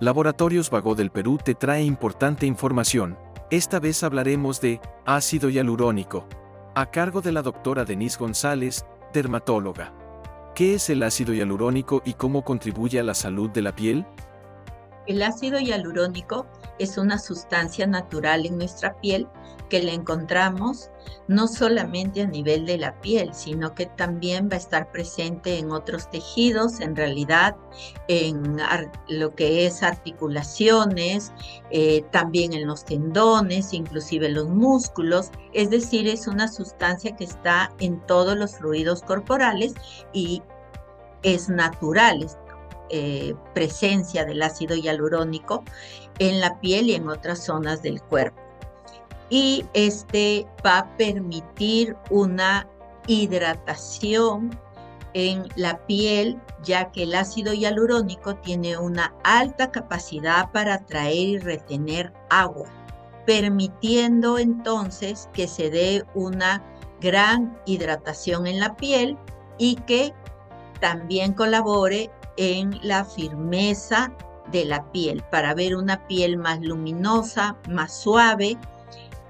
Laboratorios Vago del Perú te trae importante información. Esta vez hablaremos de ácido hialurónico, a cargo de la doctora Denise González, dermatóloga. ¿Qué es el ácido hialurónico y cómo contribuye a la salud de la piel? El ácido hialurónico es una sustancia natural en nuestra piel que la encontramos no solamente a nivel de la piel, sino que también va a estar presente en otros tejidos, en realidad en lo que es articulaciones, eh, también en los tendones, inclusive los músculos, es decir, es una sustancia que está en todos los fluidos corporales y es natural, eh, presencia del ácido hialurónico en la piel y en otras zonas del cuerpo. Y este va a permitir una hidratación en la piel, ya que el ácido hialurónico tiene una alta capacidad para atraer y retener agua, permitiendo entonces que se dé una gran hidratación en la piel y que también colabore en la firmeza de la piel para ver una piel más luminosa, más suave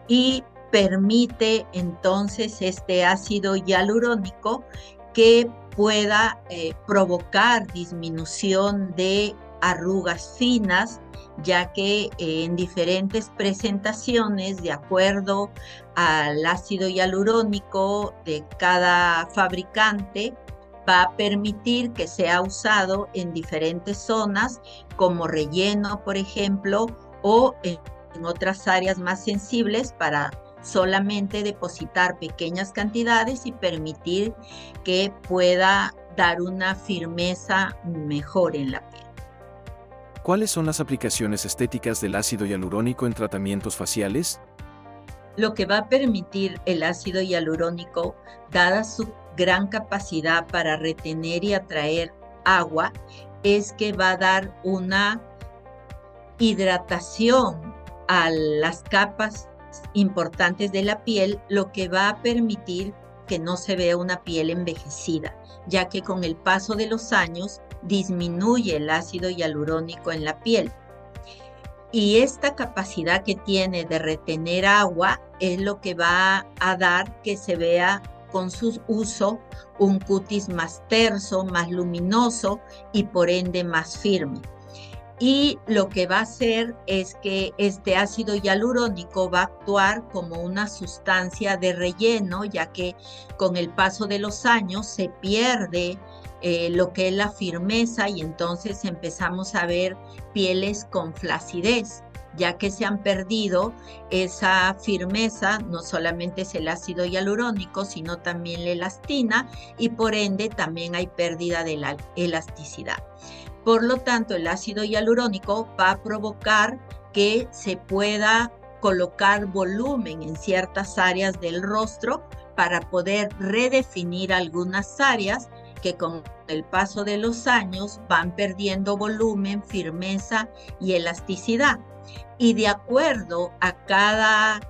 y permite entonces este ácido hialurónico que pueda eh, provocar disminución de arrugas finas, ya que eh, en diferentes presentaciones, de acuerdo al ácido hialurónico de cada fabricante, va a permitir que sea usado en diferentes zonas como relleno, por ejemplo, o en, otras áreas más sensibles para solamente depositar pequeñas cantidades y permitir que pueda dar una firmeza mejor en la piel. ¿Cuáles son las aplicaciones estéticas del ácido hialurónico en tratamientos faciales? Lo que va a permitir el ácido hialurónico, dada su gran capacidad para retener y atraer agua es que va a dar una hidratación a las capas importantes de la piel, lo que va a permitir que no se vea una piel envejecida, ya que con el paso de los años disminuye el ácido hialurónico en la piel. Y esta capacidad que tiene de retener agua es lo que va a dar que se vea con su uso un cutis más terso, más luminoso y por ende más firme. Y lo que va a hacer es que este ácido hialurónico va a actuar como una sustancia de relleno, ya que con el paso de los años se pierde eh, lo que es la firmeza y entonces empezamos a ver pieles con flacidez ya que se han perdido esa firmeza, no solamente es el ácido hialurónico, sino también la elastina y por ende también hay pérdida de la elasticidad. Por lo tanto, el ácido hialurónico va a provocar que se pueda colocar volumen en ciertas áreas del rostro para poder redefinir algunas áreas que con el paso de los años van perdiendo volumen, firmeza y elasticidad y de acuerdo a cada,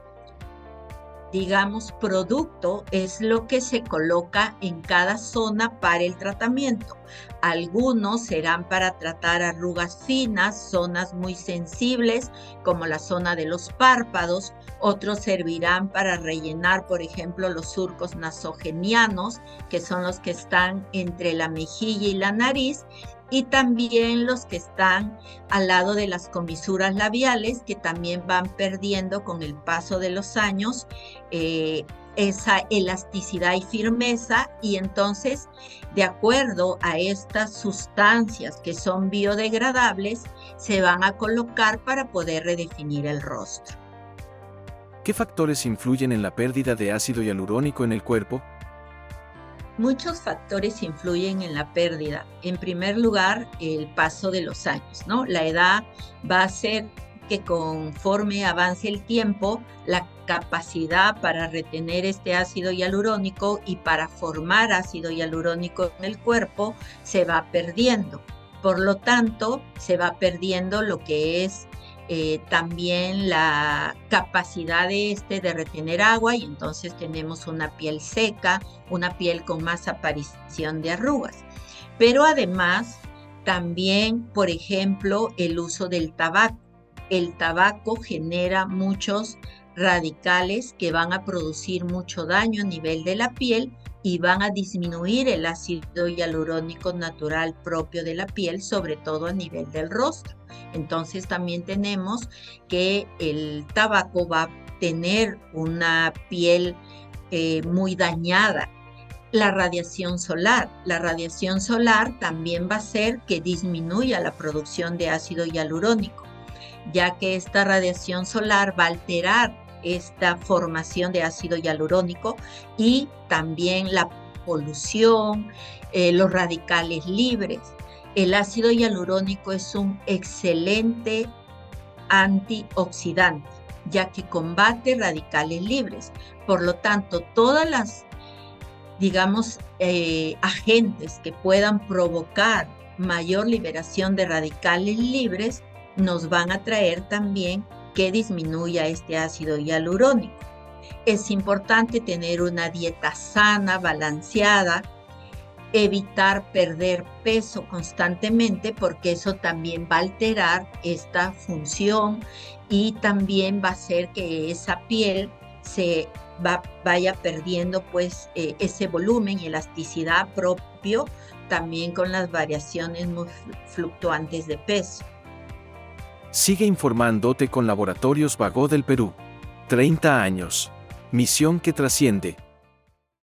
digamos, producto es lo que se coloca en cada zona para el tratamiento. Algunos serán para tratar arrugas finas, zonas muy sensibles como la zona de los párpados, otros servirán para rellenar, por ejemplo, los surcos nasogenianos, que son los que están entre la mejilla y la nariz, y también los que están al lado de las comisuras labiales, que también van perdiendo con el paso de los años eh, esa elasticidad y firmeza y entonces de acuerdo a estas sustancias que son biodegradables se van a colocar para poder redefinir el rostro. ¿Qué factores influyen en la pérdida de ácido hialurónico en el cuerpo? Muchos factores influyen en la pérdida. En primer lugar, el paso de los años, ¿no? La edad va a hacer que conforme avance el tiempo, la capacidad para retener este ácido hialurónico y para formar ácido hialurónico en el cuerpo se va perdiendo. Por lo tanto, se va perdiendo lo que es eh, también la capacidad de este de retener agua y entonces tenemos una piel seca, una piel con más aparición de arrugas. Pero además También, por ejemplo, el uso del tabaco. El tabaco genera muchos radicales que van a producir mucho daño a nivel de la piel y van a disminuir el ácido hialurónico natural propio de la piel, sobre todo a nivel del rostro. Entonces también tenemos que el tabaco va a tener una piel eh, muy dañada. La radiación solar. La radiación solar también va a hacer que disminuya la producción de ácido hialurónico, ya que esta radiación solar va a alterar esta formación de ácido hialurónico y también la polución, eh, los radicales libres. El ácido hialurónico es un excelente antioxidante, ya que combate radicales libres. Por lo tanto, todas las, digamos, eh, agentes que puedan provocar mayor liberación de radicales libres nos van a traer también que disminuya este ácido hialurónico. Es importante tener una dieta sana, balanceada, evitar perder peso constantemente porque eso también va a alterar esta función y también va a hacer que esa piel se vaya perdiendo pues eh, ese volumen y elasticidad propio también con las variaciones muy fluctuantes de peso. Sigue informándote con Laboratorios Vago del Perú. 30 años. Misión que trasciende.